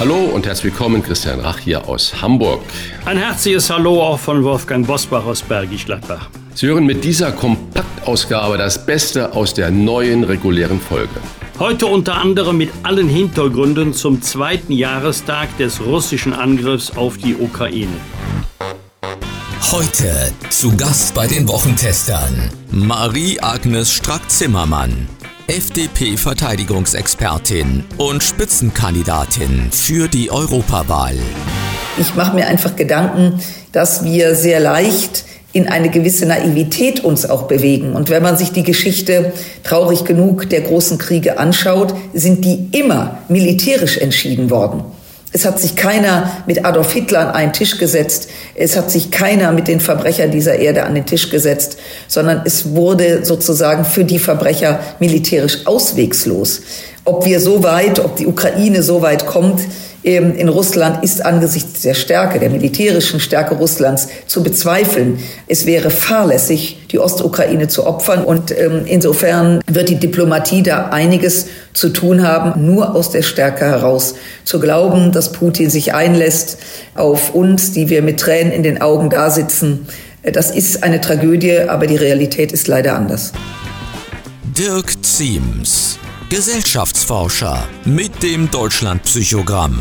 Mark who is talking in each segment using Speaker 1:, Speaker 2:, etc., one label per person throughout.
Speaker 1: Hallo und herzlich willkommen, Christian Rach hier aus Hamburg.
Speaker 2: Ein herzliches Hallo auch von Wolfgang Bosbach aus Bergisch Gladbach.
Speaker 1: Sie hören mit dieser Kompaktausgabe das Beste aus der neuen regulären Folge.
Speaker 2: Heute unter anderem mit allen Hintergründen zum zweiten Jahrestag des russischen Angriffs auf die Ukraine.
Speaker 3: Heute zu Gast bei den Wochentestern Marie-Agnes Strack-Zimmermann, FDP-Verteidigungsexpertin und Spitzenkandidatin für die Europawahl.
Speaker 4: Ich mache mir einfach Gedanken, dass wir sehr leicht in eine gewisse Naivität uns auch bewegen. Und wenn man sich die Geschichte traurig genug der großen Kriege anschaut, sind die immer militärisch entschieden worden. Es hat sich keiner mit Adolf Hitler an einen Tisch gesetzt. Es hat sich keiner mit den Verbrechern dieser Erde an den Tisch gesetzt, sondern es wurde sozusagen für die Verbrecher militärisch auswegslos. Ob wir so weit, ob die Ukraine so weit kommt, ähm, in Russland ist angesichts der Stärke, der militärischen Stärke Russlands zu bezweifeln. Es wäre fahrlässig, die Ostukraine zu opfern. Und ähm, insofern wird die Diplomatie da einiges zu tun haben, nur aus der Stärke heraus zu glauben, dass Putin sich einlässt auf uns, die wir mit Tränen in den Augen da sitzen. Das ist eine Tragödie, aber die Realität ist leider anders.
Speaker 3: Dirk Ziems Gesellschaftsforscher mit dem Deutschlandpsychogramm.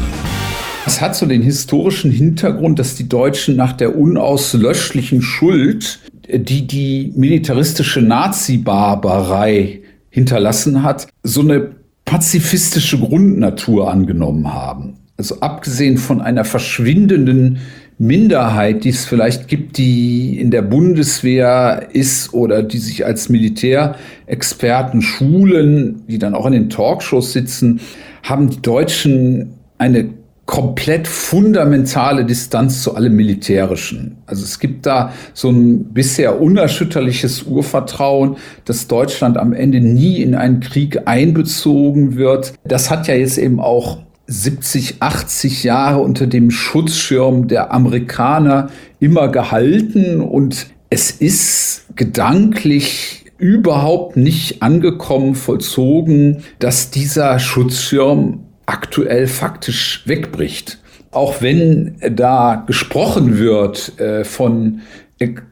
Speaker 5: Es hat so den historischen Hintergrund, dass die Deutschen nach der unauslöschlichen Schuld, die die militaristische Nazi-Barbarei hinterlassen hat, so eine pazifistische Grundnatur angenommen haben. Also abgesehen von einer verschwindenden Minderheit, die es vielleicht gibt, die in der Bundeswehr ist oder die sich als Militärexperten schulen, die dann auch in den Talkshows sitzen, haben die Deutschen eine komplett fundamentale Distanz zu allem Militärischen. Also es gibt da so ein bisher unerschütterliches Urvertrauen, dass Deutschland am Ende nie in einen Krieg einbezogen wird. Das hat ja jetzt eben auch 70, 80 Jahre unter dem Schutzschirm der Amerikaner immer gehalten und es ist gedanklich überhaupt nicht angekommen, vollzogen, dass dieser Schutzschirm aktuell faktisch wegbricht. Auch wenn da gesprochen wird äh, von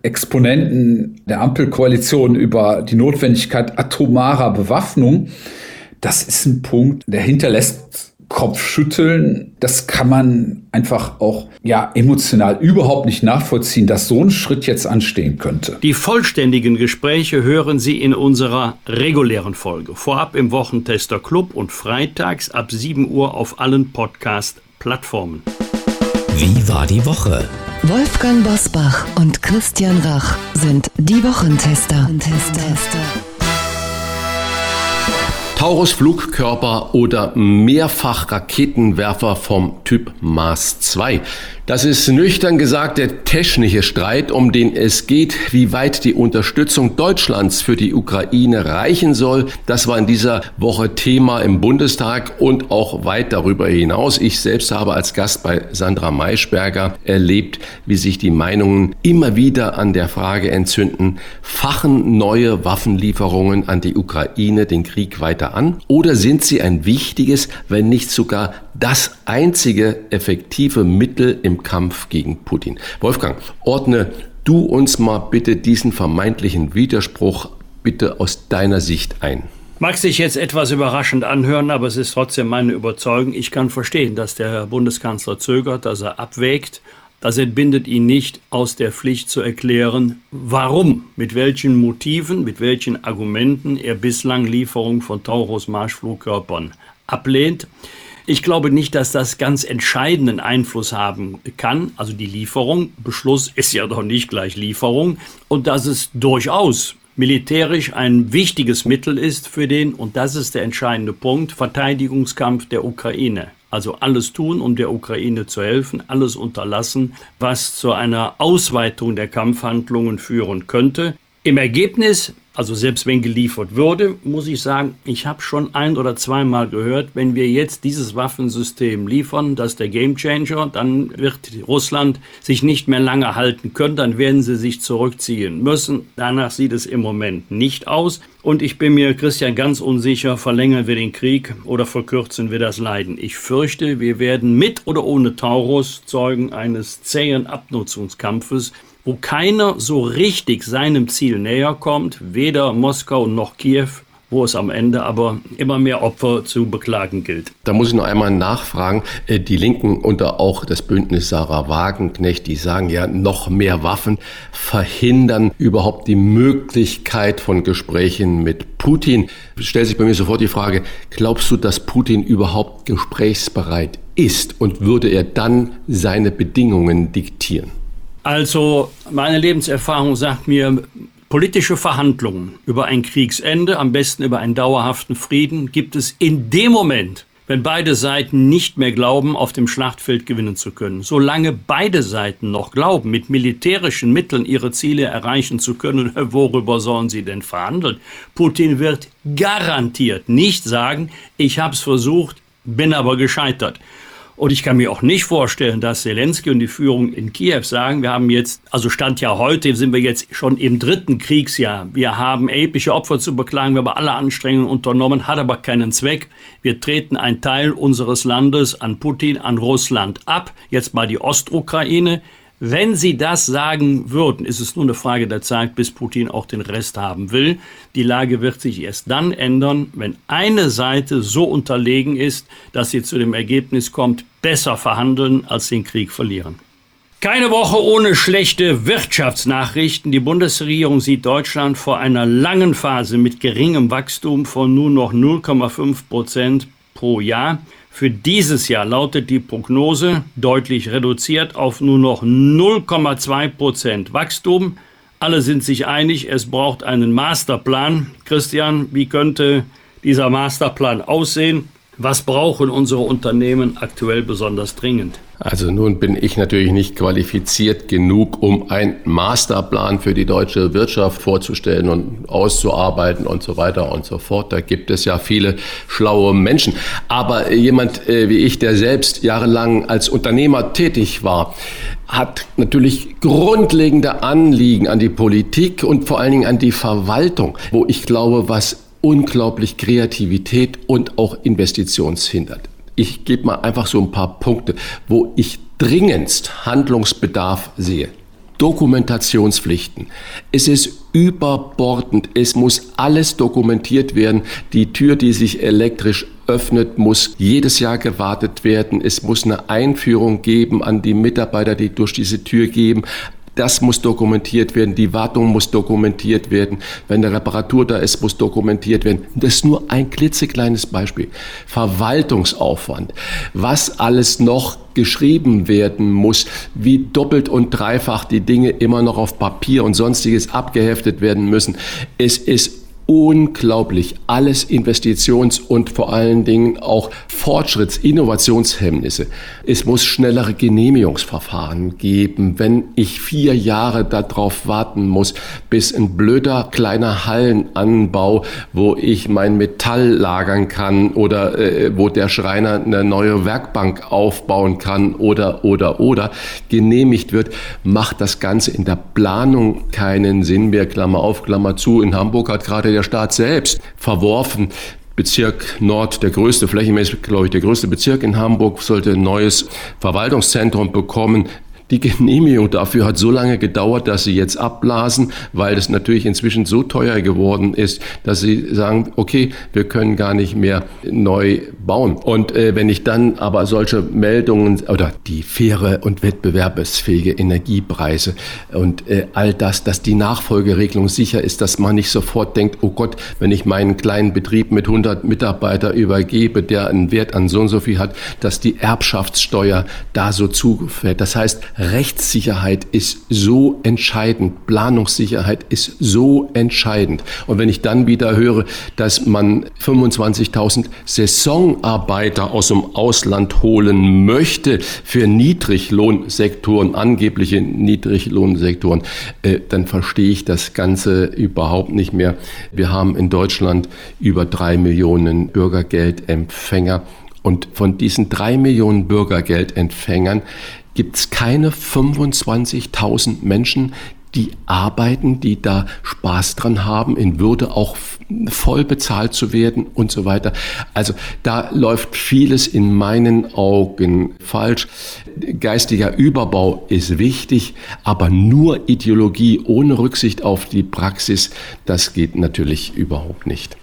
Speaker 5: Exponenten der Ampelkoalition über die Notwendigkeit atomarer Bewaffnung, das ist ein Punkt, der hinterlässt Kopfschütteln, das kann man einfach auch ja emotional überhaupt nicht nachvollziehen, dass so ein Schritt jetzt anstehen könnte.
Speaker 2: Die vollständigen Gespräche hören Sie in unserer regulären Folge. Vorab im Wochentester Club und freitags ab 7 Uhr auf allen Podcast-Plattformen.
Speaker 3: Wie war die Woche?
Speaker 6: Wolfgang Bosbach und Christian Rach sind die Wochentester. Tester.
Speaker 1: Taurus-Flugkörper oder Mehrfach-Raketenwerfer vom Typ Mars 2. Das ist nüchtern gesagt der technische Streit, um den es geht, wie weit die Unterstützung Deutschlands für die Ukraine reichen soll. Das war in dieser Woche Thema im Bundestag und auch weit darüber hinaus. Ich selbst habe als Gast bei Sandra Maischberger erlebt, wie sich die Meinungen immer wieder an der Frage entzünden, fachen neue Waffenlieferungen an die Ukraine den Krieg weiter an oder sind sie ein wichtiges, wenn nicht sogar das einzige effektive Mittel im Kampf gegen Putin. Wolfgang, ordne du uns mal bitte diesen vermeintlichen Widerspruch bitte aus deiner Sicht ein.
Speaker 2: Mag sich jetzt etwas überraschend anhören, aber es ist trotzdem meine Überzeugung. Ich kann verstehen, dass der Herr Bundeskanzler zögert, dass er abwägt. Das entbindet ihn nicht aus der Pflicht zu erklären, warum, mit welchen Motiven, mit welchen Argumenten er bislang Lieferung von Taurus Marschflugkörpern ablehnt. Ich glaube nicht, dass das ganz entscheidenden Einfluss haben kann. Also die Lieferung, Beschluss ist ja doch nicht gleich Lieferung. Und dass es durchaus militärisch ein wichtiges Mittel ist für den, und das ist der entscheidende Punkt, Verteidigungskampf der Ukraine. Also alles tun, um der Ukraine zu helfen, alles unterlassen, was zu einer Ausweitung der Kampfhandlungen führen könnte. Im Ergebnis also selbst wenn geliefert würde, muss ich sagen, ich habe schon ein oder zweimal gehört, wenn wir jetzt dieses Waffensystem liefern, das ist der Gamechanger, dann wird Russland sich nicht mehr lange halten können, dann werden sie sich zurückziehen müssen. Danach sieht es im Moment nicht aus. Und ich bin mir, Christian, ganz unsicher, verlängern wir den Krieg oder verkürzen wir das Leiden. Ich fürchte, wir werden mit oder ohne Taurus Zeugen eines zähen Abnutzungskampfes wo keiner so richtig seinem Ziel näher kommt, weder Moskau noch Kiew, wo es am Ende aber immer mehr Opfer zu beklagen gilt.
Speaker 1: Da muss ich noch einmal nachfragen. Äh, die Linken unter auch das Bündnis Sarah Wagenknecht, die sagen ja, noch mehr Waffen verhindern überhaupt die Möglichkeit von Gesprächen mit Putin. Stellt sich bei mir sofort die Frage, glaubst du, dass Putin überhaupt gesprächsbereit ist und würde er dann seine Bedingungen diktieren?
Speaker 2: Also meine Lebenserfahrung sagt mir, politische Verhandlungen über ein Kriegsende, am besten über einen dauerhaften Frieden, gibt es in dem Moment, wenn beide Seiten nicht mehr glauben, auf dem Schlachtfeld gewinnen zu können. Solange beide Seiten noch glauben, mit militärischen Mitteln ihre Ziele erreichen zu können, worüber sollen sie denn verhandeln? Putin wird garantiert nicht sagen, ich habe es versucht, bin aber gescheitert. Und ich kann mir auch nicht vorstellen, dass Zelensky und die Führung in Kiew sagen, wir haben jetzt, also Stand ja heute, sind wir jetzt schon im dritten Kriegsjahr. Wir haben epische Opfer zu beklagen, wir haben alle Anstrengungen unternommen, hat aber keinen Zweck. Wir treten einen Teil unseres Landes an Putin, an Russland ab. Jetzt mal die Ostukraine. Wenn Sie das sagen würden, ist es nur eine Frage der Zeit, bis Putin auch den Rest haben will. Die Lage wird sich erst dann ändern, wenn eine Seite so unterlegen ist, dass sie zu dem Ergebnis kommt, besser verhandeln als den Krieg verlieren. Keine Woche ohne schlechte Wirtschaftsnachrichten. Die Bundesregierung sieht Deutschland vor einer langen Phase mit geringem Wachstum von nur noch 0,5 Prozent pro Jahr. Für dieses Jahr lautet die Prognose deutlich reduziert auf nur noch 0,2 Prozent Wachstum. Alle sind sich einig, es braucht einen Masterplan. Christian, wie könnte dieser Masterplan aussehen? Was brauchen unsere Unternehmen aktuell besonders dringend?
Speaker 1: Also nun bin ich natürlich nicht qualifiziert genug, um einen Masterplan für die deutsche Wirtschaft vorzustellen und auszuarbeiten und so weiter und so fort. Da gibt es ja viele schlaue Menschen. Aber jemand äh, wie ich, der selbst jahrelang als Unternehmer tätig war, hat natürlich grundlegende Anliegen an die Politik und vor allen Dingen an die Verwaltung, wo ich glaube, was unglaublich Kreativität und auch Investitionshindert. Ich gebe mal einfach so ein paar Punkte, wo ich dringendst Handlungsbedarf sehe. Dokumentationspflichten. Es ist überbordend. Es muss alles dokumentiert werden. Die Tür, die sich elektrisch öffnet, muss jedes Jahr gewartet werden. Es muss eine Einführung geben an die Mitarbeiter, die durch diese Tür gehen. Das muss dokumentiert werden, die Wartung muss dokumentiert werden, wenn eine Reparatur da ist, muss dokumentiert werden. Das ist nur ein klitzekleines Beispiel. Verwaltungsaufwand, was alles noch geschrieben werden muss, wie doppelt und dreifach die Dinge immer noch auf Papier und sonstiges abgeheftet werden müssen. Es ist unglaublich. Alles Investitions- und vor allen Dingen auch Fortschritts-, Innovationshemmnisse. Es muss schnellere Genehmigungsverfahren geben. Wenn ich vier Jahre darauf warten muss, bis ein blöder kleiner Hallenanbau, wo ich mein Metall lagern kann oder äh, wo der Schreiner eine neue Werkbank aufbauen kann oder, oder, oder genehmigt wird, macht das Ganze in der Planung keinen Sinn mehr. Klammer auf, Klammer zu. In Hamburg hat gerade der Staat selbst verworfen. Bezirk Nord, der größte, flächenmäßig, glaube ich, der größte Bezirk in Hamburg, sollte ein neues Verwaltungszentrum bekommen. Die Genehmigung dafür hat so lange gedauert, dass sie jetzt abblasen, weil es natürlich inzwischen so teuer geworden ist, dass sie sagen, okay, wir können gar nicht mehr neu bauen. Und äh, wenn ich dann aber solche Meldungen oder die faire und wettbewerbsfähige Energiepreise und äh, all das, dass die Nachfolgeregelung sicher ist, dass man nicht sofort denkt, oh Gott, wenn ich meinen kleinen Betrieb mit 100 Mitarbeitern übergebe, der einen Wert an so und so viel hat, dass die Erbschaftssteuer da so zugefällt. Das heißt, Rechtssicherheit ist so entscheidend, Planungssicherheit ist so entscheidend. Und wenn ich dann wieder höre, dass man 25.000 Saisonarbeiter aus dem Ausland holen möchte für Niedriglohnsektoren, angebliche Niedriglohnsektoren, äh, dann verstehe ich das Ganze überhaupt nicht mehr. Wir haben in Deutschland über drei Millionen Bürgergeldempfänger. Und von diesen drei Millionen Bürgergeldempfängern gibt es keine 25.000 Menschen, die arbeiten, die da Spaß dran haben, in Würde auch voll bezahlt zu werden und so weiter. Also da läuft vieles in meinen Augen falsch. Geistiger Überbau ist wichtig, aber nur Ideologie ohne Rücksicht auf die Praxis, das geht natürlich überhaupt nicht.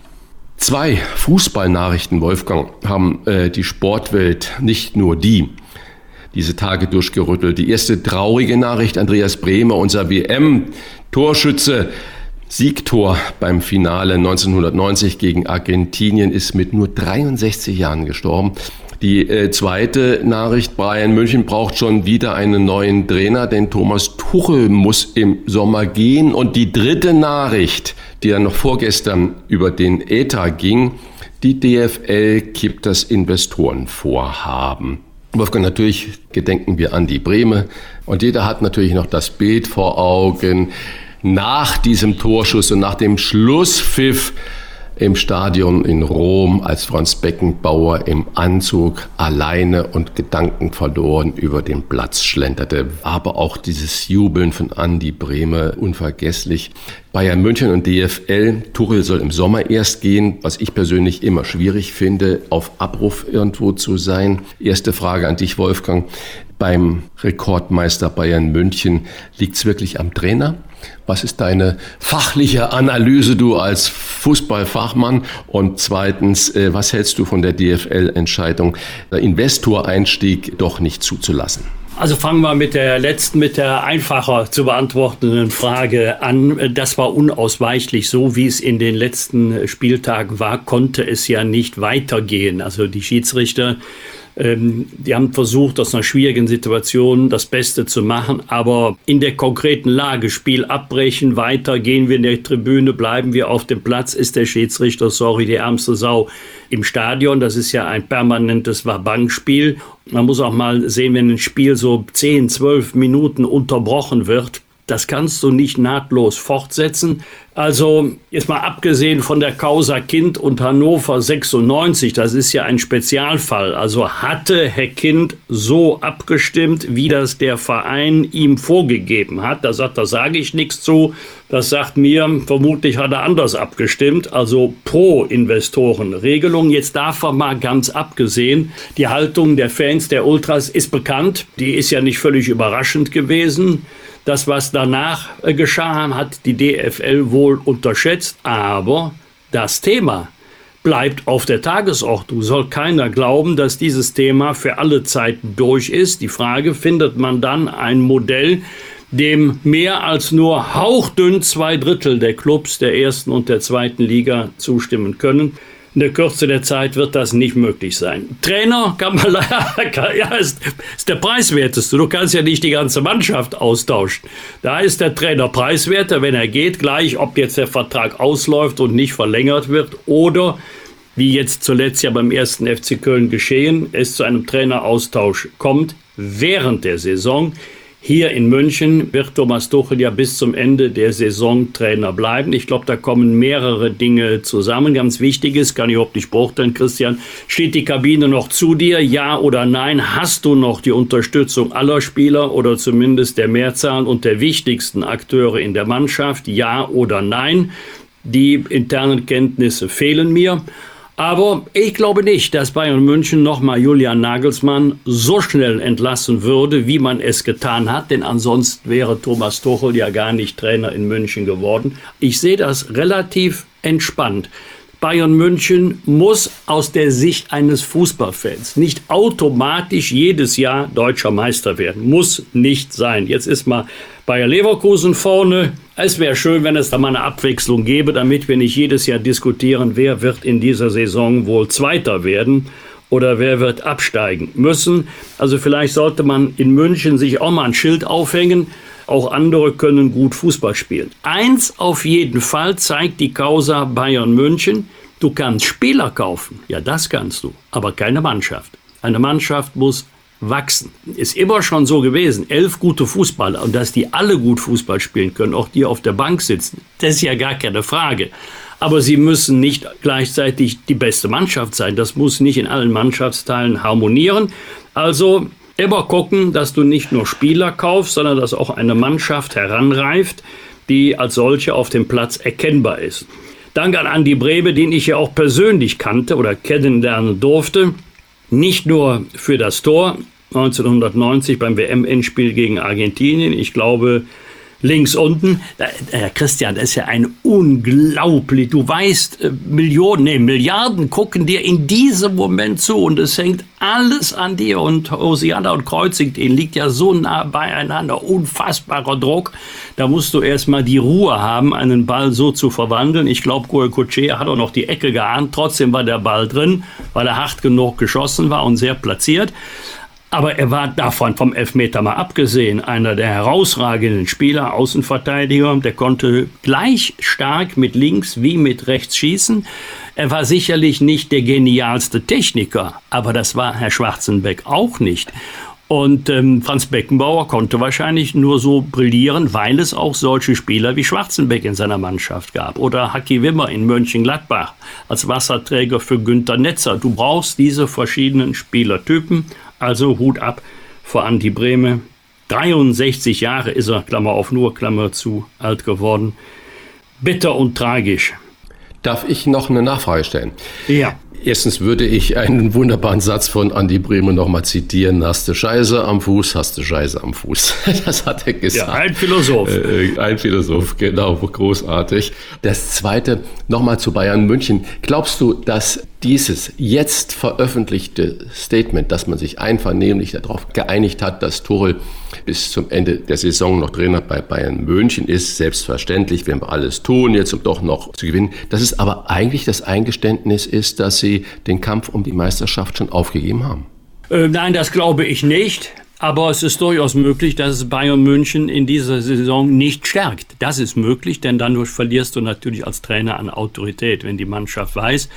Speaker 1: Zwei Fußballnachrichten, Wolfgang, haben äh, die Sportwelt, nicht nur die, diese Tage durchgerüttelt. Die erste traurige Nachricht, Andreas Bremer, unser WM-Torschütze, Siegtor beim Finale 1990 gegen Argentinien, ist mit nur 63 Jahren gestorben. Die äh, zweite Nachricht, Bayern München braucht schon wieder einen neuen Trainer, denn Thomas Tuchel muss im Sommer gehen. Und die dritte Nachricht, die ja noch vorgestern über den ETA ging, die DFL kippt das Investorenvorhaben. Wolfgang, natürlich gedenken wir an die Breme. Und jeder hat natürlich noch das Bild vor Augen. Nach diesem Torschuss und nach dem Schlusspfiff im Stadion in Rom, als Franz Beckenbauer im Anzug alleine und Gedanken verloren über den Platz schlenderte. Aber auch dieses Jubeln von Andi Brehme unvergesslich. Bayern München und DFL. Tuchel soll im Sommer erst gehen, was ich persönlich immer schwierig finde, auf Abruf irgendwo zu sein. Erste Frage an dich, Wolfgang. Beim Rekordmeister Bayern München liegt es wirklich am Trainer? Was ist deine fachliche Analyse, du als Fußballfachmann? Und zweitens, äh, was hältst du von der DFL-Entscheidung, der Investoreinstieg doch nicht zuzulassen?
Speaker 2: Also fangen wir mit der letzten, mit der einfacher zu beantwortenden Frage an. Das war unausweichlich so, wie es in den letzten Spieltagen war, konnte es ja nicht weitergehen. Also die Schiedsrichter ähm, die haben versucht, aus einer schwierigen Situation das Beste zu machen, aber in der konkreten Lage, Spiel abbrechen, weiter, gehen wir in der Tribüne, bleiben wir auf dem Platz, ist der Schiedsrichter, sorry, die ärmste Sau im Stadion. Das ist ja ein permanentes Wabangspiel. Man muss auch mal sehen, wenn ein Spiel so 10, 12 Minuten unterbrochen wird, das kannst du nicht nahtlos fortsetzen. Also jetzt mal abgesehen von der Causa Kind und Hannover 96, das ist ja ein Spezialfall. Also hatte Herr Kind so abgestimmt, wie das der Verein ihm vorgegeben hat. Da sagt, da sage ich nichts zu. Das sagt mir, vermutlich hat er anders abgestimmt, also pro Investorenregelung. Jetzt davon mal ganz abgesehen, die Haltung der Fans der Ultras ist bekannt. Die ist ja nicht völlig überraschend gewesen. Das, was danach äh, geschah, hat die DFL wohl unterschätzt, aber das Thema bleibt auf der Tagesordnung. Soll keiner glauben, dass dieses Thema für alle Zeiten durch ist. Die Frage, findet man dann ein Modell, dem mehr als nur hauchdünn zwei Drittel der Clubs der ersten und der zweiten Liga zustimmen können? In der Kürze der Zeit wird das nicht möglich sein. Trainer kann man leider, ja, ist, ist der preiswerteste. Du kannst ja nicht die ganze Mannschaft austauschen. Da ist der Trainer preiswerter, wenn er geht, gleich, ob jetzt der Vertrag ausläuft und nicht verlängert wird oder wie jetzt zuletzt ja beim ersten FC Köln geschehen, es zu einem Traineraustausch kommt während der Saison. Hier in München wird Thomas Tuchel ja bis zum Ende der Saison Trainer bleiben. Ich glaube, da kommen mehrere Dinge zusammen. Ganz wichtig ist, kann ich überhaupt nicht beurteilen, Christian, steht die Kabine noch zu dir? Ja oder nein? Hast du noch die Unterstützung aller Spieler oder zumindest der Mehrzahl und der wichtigsten Akteure in der Mannschaft? Ja oder nein? Die internen Kenntnisse fehlen mir. Aber ich glaube nicht, dass Bayern München nochmal Julian Nagelsmann so schnell entlassen würde, wie man es getan hat, denn ansonsten wäre Thomas Tuchel ja gar nicht Trainer in München geworden. Ich sehe das relativ entspannt. Bayern München muss aus der Sicht eines Fußballfans nicht automatisch jedes Jahr deutscher Meister werden. Muss nicht sein. Jetzt ist mal Bayer Leverkusen vorne. Es wäre schön, wenn es da mal eine Abwechslung gäbe, damit wir nicht jedes Jahr diskutieren, wer wird in dieser Saison wohl Zweiter werden. oder wer wird absteigen müssen. Also vielleicht sollte man in München sich auch mal ein Schild aufhängen. Auch andere können gut Fußball spielen. Eins auf jeden Fall zeigt die Causa Bayern München. Du kannst Spieler kaufen. Ja, das kannst du. Aber keine Mannschaft. Eine Mannschaft muss wachsen. Ist immer schon so gewesen. Elf gute Fußballer und dass die alle gut Fußball spielen können, auch die auf der Bank sitzen, das ist ja gar keine Frage. Aber sie müssen nicht gleichzeitig die beste Mannschaft sein. Das muss nicht in allen Mannschaftsteilen harmonieren. Also immer gucken, dass du nicht nur Spieler kaufst, sondern dass auch eine Mannschaft heranreift, die als solche auf dem Platz erkennbar ist. Dank an Andi Brebe, den ich ja auch persönlich kannte oder kennenlernen durfte. Nicht nur für das Tor 1990 beim WM-Endspiel gegen Argentinien. Ich glaube, links unten. Herr Christian, das ist ja ein unglaublich. Du weißt, äh, Millionen, nee, Milliarden gucken dir in diesem Moment zu und es hängt alles an dir. Und Hosiana und Kreuzig, den liegt ja so nah beieinander. Unfassbarer Druck. Da musst du erstmal die Ruhe haben, einen Ball so zu verwandeln. Ich glaube, Kutsche hat auch noch die Ecke geahnt. Trotzdem war der Ball drin, weil er hart genug geschossen war und sehr platziert. Aber er war davon vom Elfmeter mal abgesehen einer der herausragenden Spieler, Außenverteidiger. Der konnte gleich stark mit links wie mit rechts schießen. Er war sicherlich nicht der genialste Techniker, aber das war Herr Schwarzenbeck auch nicht. Und ähm, Franz Beckenbauer konnte wahrscheinlich nur so brillieren, weil es auch solche Spieler wie Schwarzenbeck in seiner Mannschaft gab. Oder Haki Wimmer in Mönchengladbach als Wasserträger für Günter Netzer. Du brauchst diese verschiedenen Spielertypen also Hut ab vor Andi Breme. 63 Jahre ist er, Klammer auf nur, Klammer zu, alt geworden. Bitter und tragisch.
Speaker 1: Darf ich noch eine Nachfrage stellen?
Speaker 2: Ja.
Speaker 1: Erstens würde ich einen wunderbaren Satz von Andi Brehme nochmal zitieren. Hast du Scheiße am Fuß, hast du Scheiße am Fuß. Das hat er gesagt.
Speaker 2: Ja, ein Philosoph.
Speaker 1: Äh, ein Philosoph, genau, großartig. Das zweite, nochmal zu Bayern München. Glaubst du, dass dieses jetzt veröffentlichte Statement, dass man sich einvernehmlich darauf geeinigt hat, dass Tuchel bis zum Ende der Saison noch Trainer bei Bayern München ist, selbstverständlich, werden wir alles tun, jetzt um doch noch zu gewinnen, dass es aber eigentlich das Eingeständnis ist, dass sie den Kampf um die Meisterschaft schon aufgegeben haben?
Speaker 2: Äh, nein, das glaube ich nicht. Aber es ist durchaus möglich, dass es Bayern München in dieser Saison nicht stärkt. Das ist möglich, denn dann verlierst du natürlich als Trainer an Autorität, wenn die Mannschaft weiß,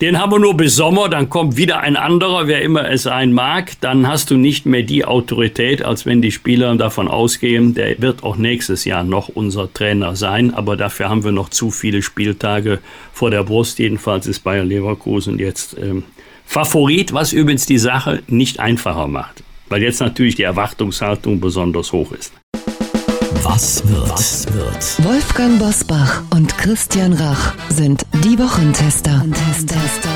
Speaker 2: den haben wir nur bis Sommer, dann kommt wieder ein anderer, wer immer es sein mag. Dann hast du nicht mehr die Autorität, als wenn die Spieler davon ausgehen, der wird auch nächstes Jahr noch unser Trainer sein. Aber dafür haben wir noch zu viele Spieltage vor der Brust. Jedenfalls ist Bayer Leverkusen jetzt ähm, Favorit, was übrigens die Sache nicht einfacher macht. Weil jetzt natürlich die Erwartungshaltung besonders hoch ist.
Speaker 6: Was wird? Was wird? Wolfgang Bosbach und Christian Rach sind die Wochentester. Wochentester.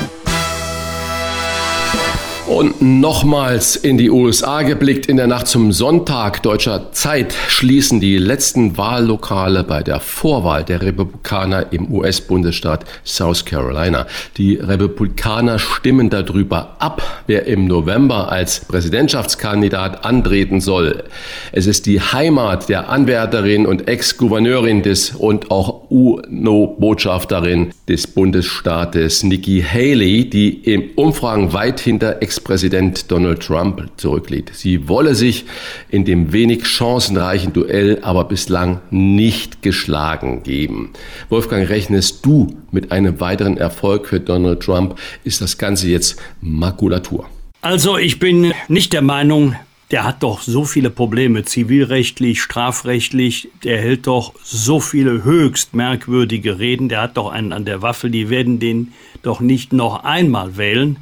Speaker 1: Und nochmals in die USA geblickt. In der Nacht zum Sonntag deutscher Zeit schließen die letzten Wahllokale bei der Vorwahl der Republikaner im US-Bundesstaat South Carolina. Die Republikaner stimmen darüber ab, wer im November als Präsidentschaftskandidat antreten soll. Es ist die Heimat der Anwärterin und Ex-Gouverneurin des und auch UNO-Botschafterin des Bundesstaates Nikki Haley, die im Umfragen weit hinter Ex Ex-Präsident Donald Trump zurückliegt. Sie wolle sich in dem wenig chancenreichen Duell aber bislang nicht geschlagen geben. Wolfgang, rechnest du mit einem weiteren Erfolg für Donald Trump? Ist das Ganze jetzt Makulatur?
Speaker 2: Also ich bin nicht der Meinung, der hat doch so viele Probleme, zivilrechtlich, strafrechtlich, der hält doch so viele höchst merkwürdige Reden, der hat doch einen an der Waffe, die werden den doch nicht noch einmal wählen.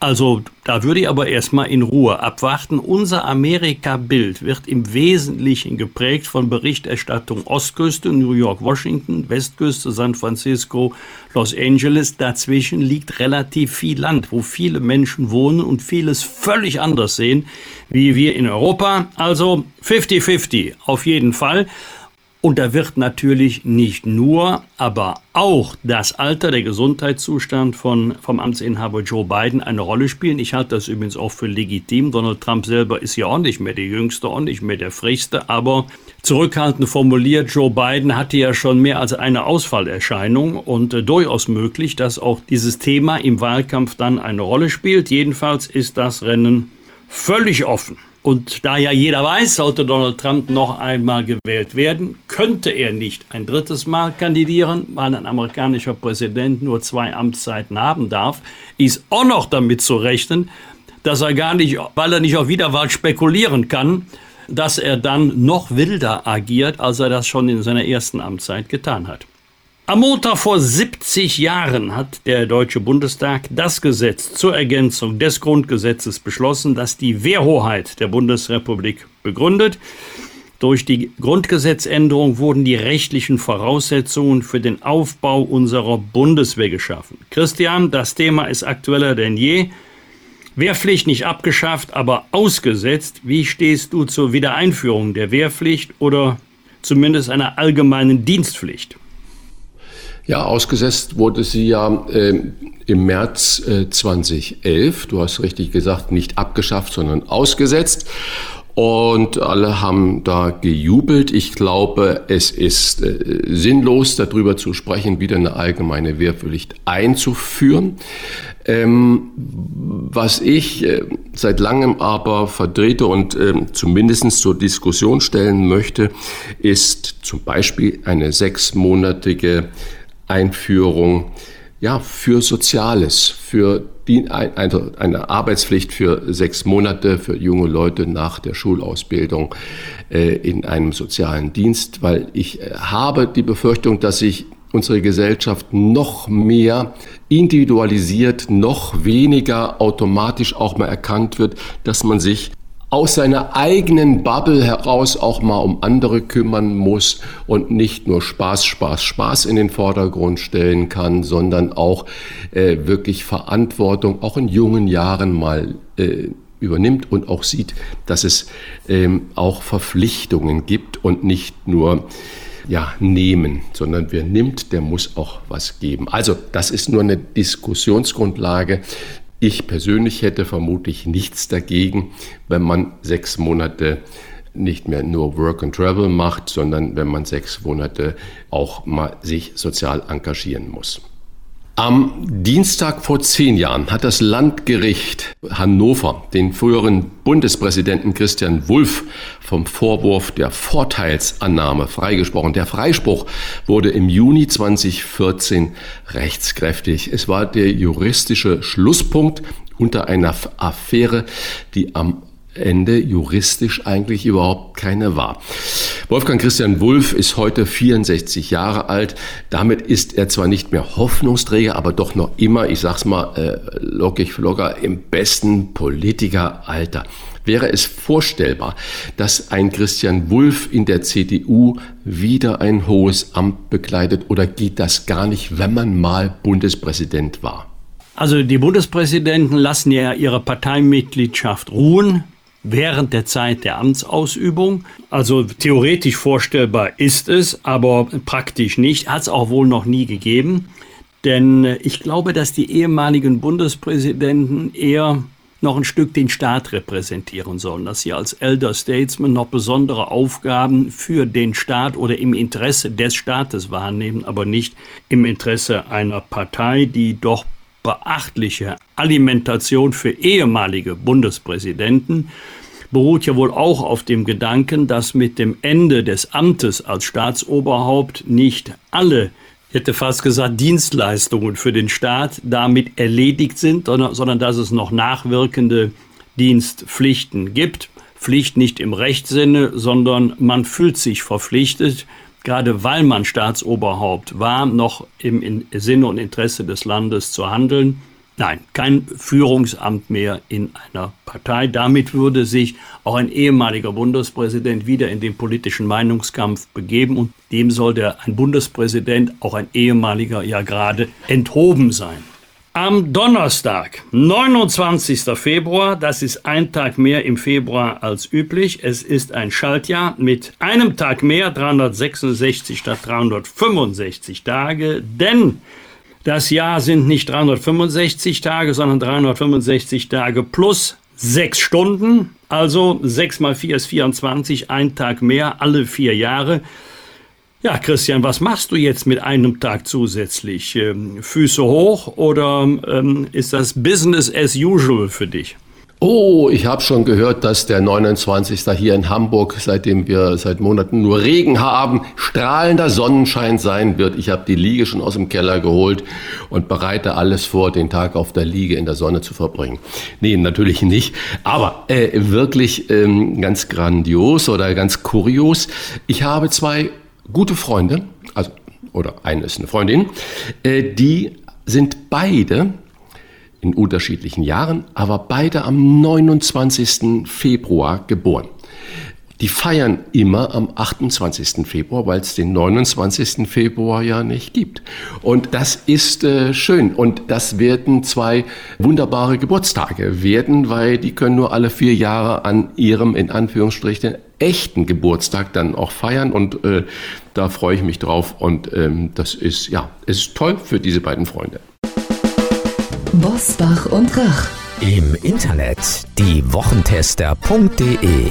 Speaker 2: Also da würde ich aber erstmal in Ruhe abwarten. Unser Amerika-Bild wird im Wesentlichen geprägt von Berichterstattung Ostküste, New York, Washington, Westküste, San Francisco, Los Angeles. Dazwischen liegt relativ viel Land, wo viele Menschen wohnen und vieles völlig anders sehen, wie wir in Europa. Also 50-50 auf jeden Fall. Und da wird natürlich nicht nur, aber auch das Alter, der Gesundheitszustand von, vom Amtsinhaber Joe Biden eine Rolle spielen. Ich halte das übrigens auch für legitim. Donald Trump selber ist ja auch nicht mehr der Jüngste, auch nicht mehr der Frischste. Aber zurückhaltend formuliert, Joe Biden hatte ja schon mehr als eine Ausfallerscheinung und äh, durchaus möglich, dass auch dieses Thema im Wahlkampf dann eine Rolle spielt. Jedenfalls ist das Rennen völlig offen. Und da ja jeder weiß, sollte Donald Trump noch einmal gewählt werden, könnte er nicht ein drittes Mal kandidieren, weil ein amerikanischer Präsident nur zwei Amtszeiten haben darf, ist auch noch damit zu rechnen, dass er gar nicht, weil er nicht auf Wiederwahl spekulieren kann, dass er dann noch wilder agiert, als er das schon in seiner ersten Amtszeit getan hat. Am Montag vor 70 Jahren hat der Deutsche Bundestag das Gesetz zur Ergänzung des Grundgesetzes beschlossen, das die Wehrhoheit der Bundesrepublik begründet. Durch die Grundgesetzänderung wurden die rechtlichen Voraussetzungen für den Aufbau unserer Bundeswehr geschaffen. Christian, das Thema ist aktueller denn je. Wehrpflicht nicht abgeschafft, aber ausgesetzt. Wie stehst du zur Wiedereinführung der Wehrpflicht oder zumindest einer allgemeinen Dienstpflicht?
Speaker 1: Ja, ausgesetzt wurde sie ja äh, im März äh, 2011. Du hast richtig gesagt, nicht abgeschafft, sondern ausgesetzt. Und alle haben da gejubelt. Ich glaube, es ist äh, sinnlos, darüber zu sprechen, wieder eine allgemeine Wehrpflicht einzuführen. Ähm, was ich äh, seit langem aber verdrehte und äh, zumindest zur Diskussion stellen möchte, ist zum Beispiel eine sechsmonatige Einführung ja, für Soziales, für die, eine, eine Arbeitspflicht für sechs Monate für junge Leute nach der Schulausbildung äh, in einem sozialen Dienst, weil ich äh, habe die Befürchtung, dass sich unsere Gesellschaft noch mehr individualisiert, noch weniger automatisch auch mal erkannt wird, dass man sich aus seiner eigenen Bubble heraus auch mal um andere kümmern muss und nicht nur Spaß, Spaß, Spaß in den Vordergrund stellen kann, sondern auch äh, wirklich Verantwortung auch in jungen Jahren mal äh, übernimmt und auch sieht, dass es ähm, auch Verpflichtungen gibt und nicht nur ja, nehmen, sondern wer nimmt, der muss auch was geben. Also das ist nur eine Diskussionsgrundlage. Ich persönlich hätte vermutlich nichts dagegen, wenn man sechs Monate nicht mehr nur Work and Travel macht, sondern wenn man sechs Monate auch mal sich sozial engagieren muss. Am Dienstag vor zehn Jahren hat das Landgericht Hannover den früheren Bundespräsidenten Christian Wulff vom Vorwurf der Vorteilsannahme freigesprochen. Der Freispruch wurde im Juni 2014 rechtskräftig. Es war der juristische Schlusspunkt unter einer Affäre, die am Ende juristisch eigentlich überhaupt keine war. Wolfgang Christian Wulff ist heute 64 Jahre alt. Damit ist er zwar nicht mehr Hoffnungsträger, aber doch noch immer, ich sag's mal äh, lockig locker, im besten Politikeralter. Wäre es vorstellbar, dass ein Christian Wulff in der CDU wieder ein hohes Amt bekleidet oder geht das gar nicht, wenn man mal Bundespräsident war?
Speaker 2: Also die Bundespräsidenten lassen ja ihre Parteimitgliedschaft ruhen während der Zeit der Amtsausübung. Also theoretisch vorstellbar ist es, aber praktisch nicht. Hat es auch wohl noch nie gegeben. Denn ich glaube, dass die ehemaligen Bundespräsidenten eher noch ein Stück den Staat repräsentieren sollen, dass sie als Elder Statesman noch besondere Aufgaben für den Staat oder im Interesse des Staates wahrnehmen, aber nicht im Interesse einer Partei, die doch beachtliche Alimentation für ehemalige Bundespräsidenten beruht ja wohl auch auf dem Gedanken, dass mit dem Ende des Amtes als Staatsoberhaupt nicht alle ich hätte fast gesagt, Dienstleistungen für den Staat damit erledigt sind, sondern, sondern dass es noch nachwirkende Dienstpflichten gibt. Pflicht nicht im Rechtssinne, sondern man fühlt sich verpflichtet, gerade weil man Staatsoberhaupt war, noch im Sinne und Interesse des Landes zu handeln. Nein, kein Führungsamt mehr in einer Partei. Damit würde sich auch ein ehemaliger Bundespräsident wieder in den politischen Meinungskampf begeben und dem sollte ein Bundespräsident, auch ein ehemaliger, ja gerade enthoben sein. Am Donnerstag, 29. Februar, das ist ein Tag mehr im Februar als üblich. Es ist ein Schaltjahr mit einem Tag mehr, 366 statt 365 Tage, denn das Jahr sind nicht 365 Tage, sondern 365 Tage plus sechs Stunden. Also 6 mal 4 ist 24, ein Tag mehr, alle vier Jahre. Ja, Christian, was machst du jetzt mit einem Tag zusätzlich? Ähm, Füße hoch oder ähm, ist das Business as usual für dich?
Speaker 1: Oh, ich habe schon gehört, dass der 29. hier in Hamburg, seitdem wir seit Monaten nur Regen haben, strahlender Sonnenschein sein wird. Ich habe die Liege schon aus dem Keller geholt und bereite alles vor, den Tag auf der Liege in der Sonne zu verbringen. Nee, natürlich nicht. Aber äh, wirklich ähm, ganz grandios oder ganz kurios. Ich habe zwei gute Freunde, also, oder eine ist eine Freundin, äh, die sind beide in unterschiedlichen Jahren, aber beide am 29. Februar geboren. Die feiern immer am 28. Februar, weil es den 29. Februar ja nicht gibt. Und das ist äh, schön. Und das werden zwei wunderbare Geburtstage werden, weil die können nur alle vier Jahre an ihrem, in Anführungsstrichen, echten Geburtstag dann auch feiern. Und äh, da freue ich mich drauf. Und ähm, das ist, ja, es ist toll für diese beiden Freunde.
Speaker 6: Bosbach und Rach.
Speaker 3: Im Internet diewochentester.de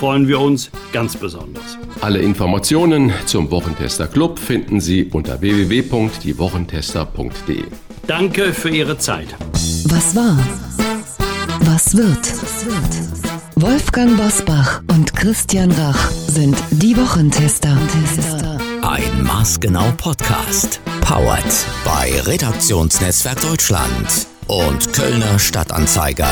Speaker 2: freuen wir uns ganz besonders.
Speaker 1: Alle Informationen zum Wochentester Club finden Sie unter www.diewochentester.de.
Speaker 2: Danke für Ihre Zeit.
Speaker 6: Was war? Was wird? Wolfgang Bosbach und Christian Rach sind die Wochentester.
Speaker 3: Ein maßgenau Podcast. Powered bei Redaktionsnetzwerk Deutschland und Kölner Stadtanzeiger.